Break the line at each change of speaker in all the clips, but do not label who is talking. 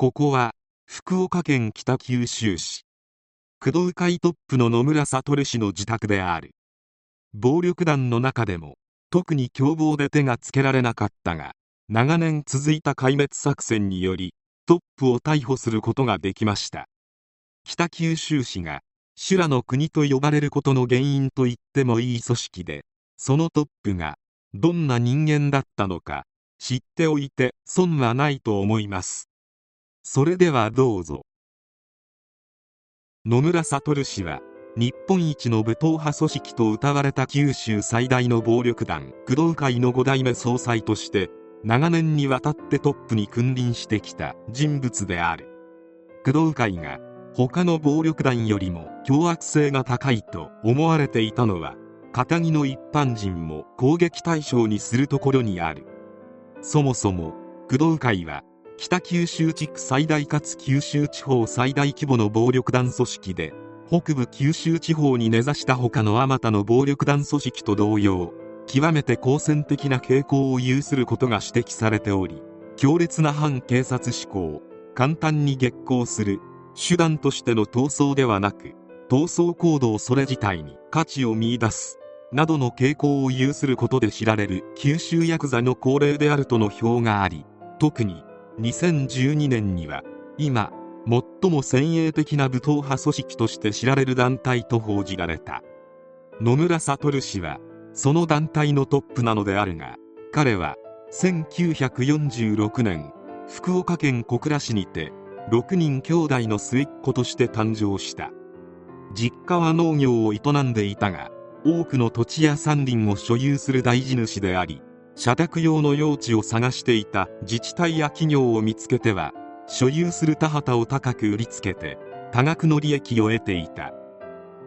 ここは福岡県北九州市。工藤会トップの野村悟氏の自宅である。暴力団の中でも特に凶暴で手がつけられなかったが長年続いた壊滅作戦によりトップを逮捕することができました。北九州市が修羅の国と呼ばれることの原因と言ってもいい組織でそのトップがどんな人間だったのか知っておいて損はないと思います。それではどうぞ。野村悟氏は日本一の武闘派組織と謳われた九州最大の暴力団工藤会の5代目総裁として長年にわたってトップに君臨してきた人物である。工藤会が他の暴力団よりも凶悪性が高いと思われていたのは片木の一般人も攻撃対象にするところにある。そもそも工藤会は北九州地区最大かつ九州地方最大規模の暴力団組織で北部九州地方に根ざした他のあまたの暴力団組織と同様極めて好戦的な傾向を有することが指摘されており強烈な反警察志向簡単に激高する手段としての闘争ではなく闘争行動それ自体に価値を見出すなどの傾向を有することで知られる九州ヤクザの恒例であるとの評があり特に2012年には今最も先鋭的な武闘派組織として知られる団体と報じられた。野村悟氏はその団体のトップなのであるが彼は1946年福岡県小倉市にて6人兄弟の末っ子として誕生した。実家は農業を営んでいたが多くの土地や山林を所有する大地主であり社宅用の用地を探していた自治体や企業を見つけては所有する田畑を高く売りつけて多額の利益を得ていた。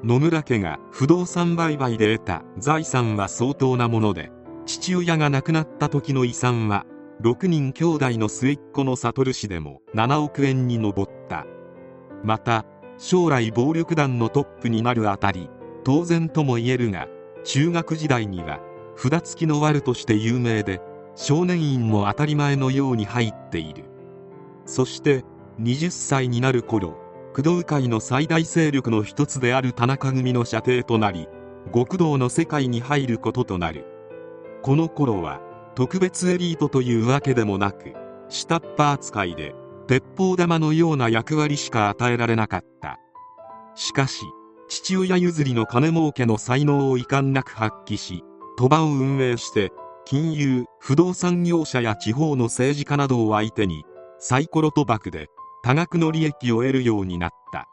野村家が不動産売買で得た財産は相当なもので父親が亡くなった時の遺産は6人兄弟の末っ子の悟氏でも7億円に上った。また将来暴力団のトップになるあたり当然とも言えるが中学時代には札付きのワルとして有名で少年院も当たり前のように入っている。そして20歳になる頃工藤会の最大勢力の一つである田中組の射程となり極道の世界に入ることとなる。この頃は特別エリートというわけでもなく下っ端扱いで鉄砲玉のような役割しか与えられなかった。しかし父親譲りの金儲けの才能を遺憾なく発揮し賭場を運営して金融不動産業者や地方の政治家などを相手にサイコロ賭博で多額の利益を得るようになった。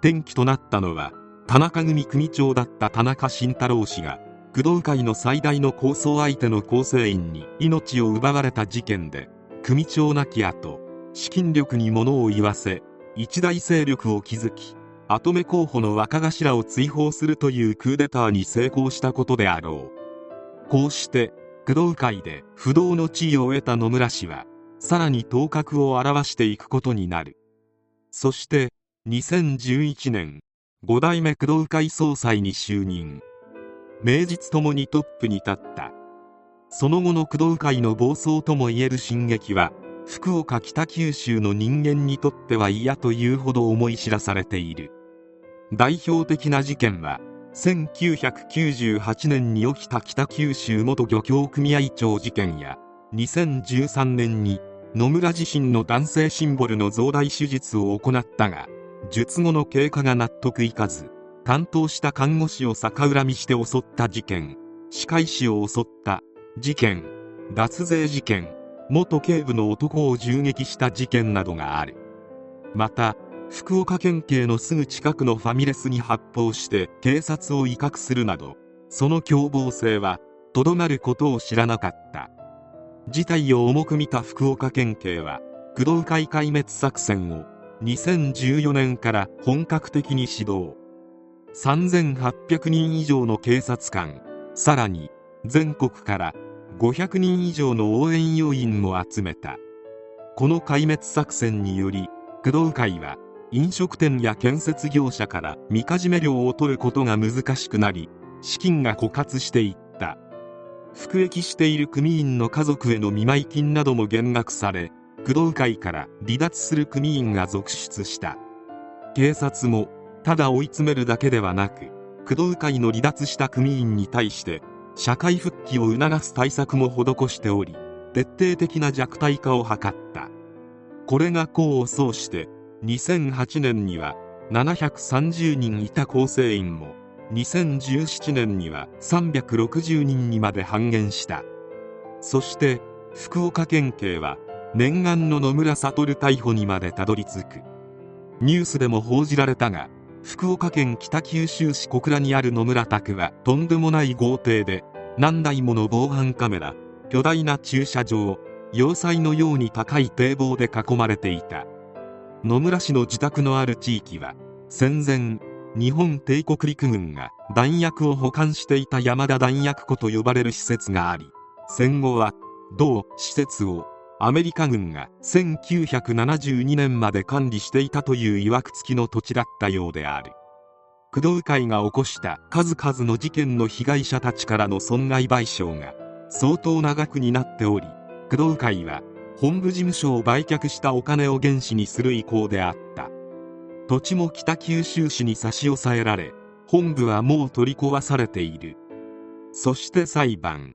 転機となったのは田中組組長だった田中慎太郎氏が工藤会の最大の抗争相手の構成員に命を奪われた事件で組長亡き後資金力に物を言わせ一大勢力を築き跡目候補の若頭を追放するというクーデターに成功したことであろう。こうして工藤会で不動の地位を得た野村氏はさらに頭角を現していくことになる。そして2011年5代目工藤会総裁に就任。名実ともにトップに立った。その後の工藤会の暴走ともいえる進撃は福岡北九州の人間にとっては嫌というほど思い知らされている。代表的な事件は1998年に起きた北九州元漁協組合長事件や2013年に野村自身の男性シンボルの増大手術を行ったが術後の経過が納得いかず担当した看護師を逆恨みして襲った事件歯科医師を襲った事件脱税事件元警部の男を銃撃した事件などがある。また福岡県警のすぐ近くのファミレスに発砲して警察を威嚇するなどその凶暴性はとどまることを知らなかった。事態を重く見た福岡県警は工藤会壊滅作戦を2014年から本格的に始動。3800人以上の警察官さらに全国から500人以上の応援要員も集めた。この壊滅作戦により工藤会は飲食店や建設業者からみかじめ料を取ることが難しくなり資金が枯渇していった。服役している組員の家族への見舞金なども減額され工藤会から離脱する組員が続出した。警察もただ追い詰めるだけではなく工藤会の離脱した組員に対して社会復帰を促す対策も施しており徹底的な弱体化を図った。これが功を奏して2008年には730人いた構成員も2017年には360人にまで半減した。そして福岡県警は念願の野村悟逮捕にまでたどり着く。ニュースでも報じられたが福岡県北九州市小倉にある野村宅はとんでもない豪邸で何台もの防犯カメラ巨大な駐車場要塞のように高い堤防で囲まれていた。野村氏の自宅のある地域は戦前日本帝国陸軍が弾薬を保管していた山田弾薬庫と呼ばれる施設があり戦後は同施設をアメリカ軍が1972年まで管理していたという曰く付きの土地だったようである。工藤会が起こした数々の事件の被害者たちからの損害賠償が相当な額になっており工藤会は本部事務所を売却したお金を原資にする意向であった。土地も北九州市に差し押さえられ本部はもう取り壊されている。そして裁判。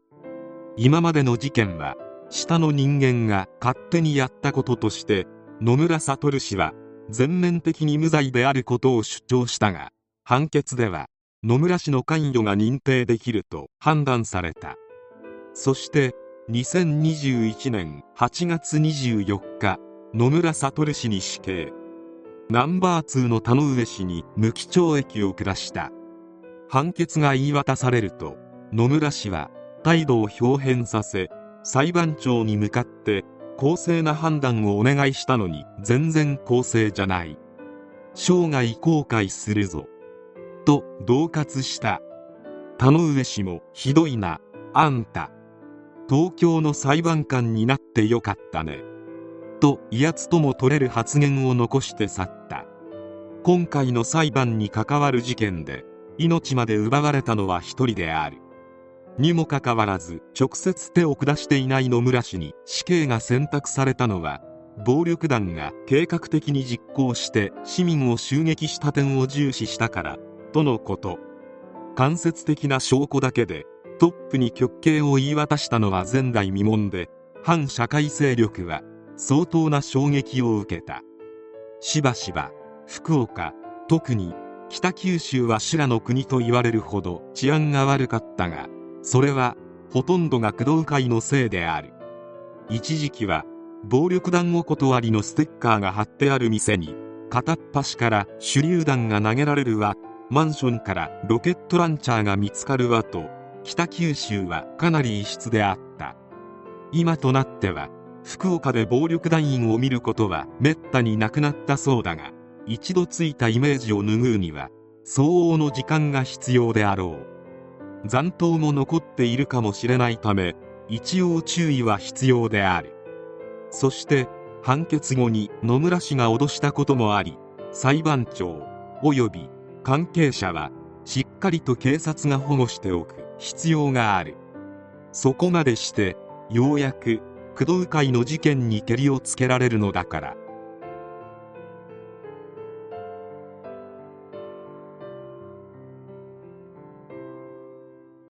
今までの事件は下の人間が勝手にやったこととして野村悟氏は全面的に無罪であることを主張したが判決では野村氏の関与が認定できると判断された。そして2021年8月24日野村悟氏に死刑。ナンバー2の田上氏に無期懲役を下した。判決が言い渡されると野村氏は態度を表変させ裁判長に向かって公正な判断をお願いしたのに全然公正じゃない。生涯後悔するぞ。と恫喝した。田上氏もひどいな。あんた。東京の裁判官になってよかったね。と威圧とも取れる発言を残して去った。今回の裁判に関わる事件で命まで奪われたのは一人である。にもかかわらず直接手を下していない野村氏に死刑が選択されたのは暴力団が計画的に実行して市民を襲撃した点を重視したからとのこと。間接的な証拠だけでトップに極刑を言い渡したのは前代未聞で反社会勢力は相当な衝撃を受けた。しばしば福岡特に北九州は修羅の国と言われるほど治安が悪かったがそれはほとんどが工藤会のせいである。一時期は暴力団お断りのステッカーが貼ってある店に片っ端から手榴弾が投げられるわマンションからロケットランチャーが見つかるわと北九州はかなり異質であった。今となっては福岡で暴力団員を見ることはめったになくなったそうだが一度ついたイメージを拭うには相応の時間が必要であろう。残党も残っているかもしれないため一応注意は必要である。そして判決後に野村氏が脅したこともあり裁判長及び関係者はしっかりと警察が保護しておく。必要がある。そこまでしてようやく工藤会の事件にけりをつけられるのだから。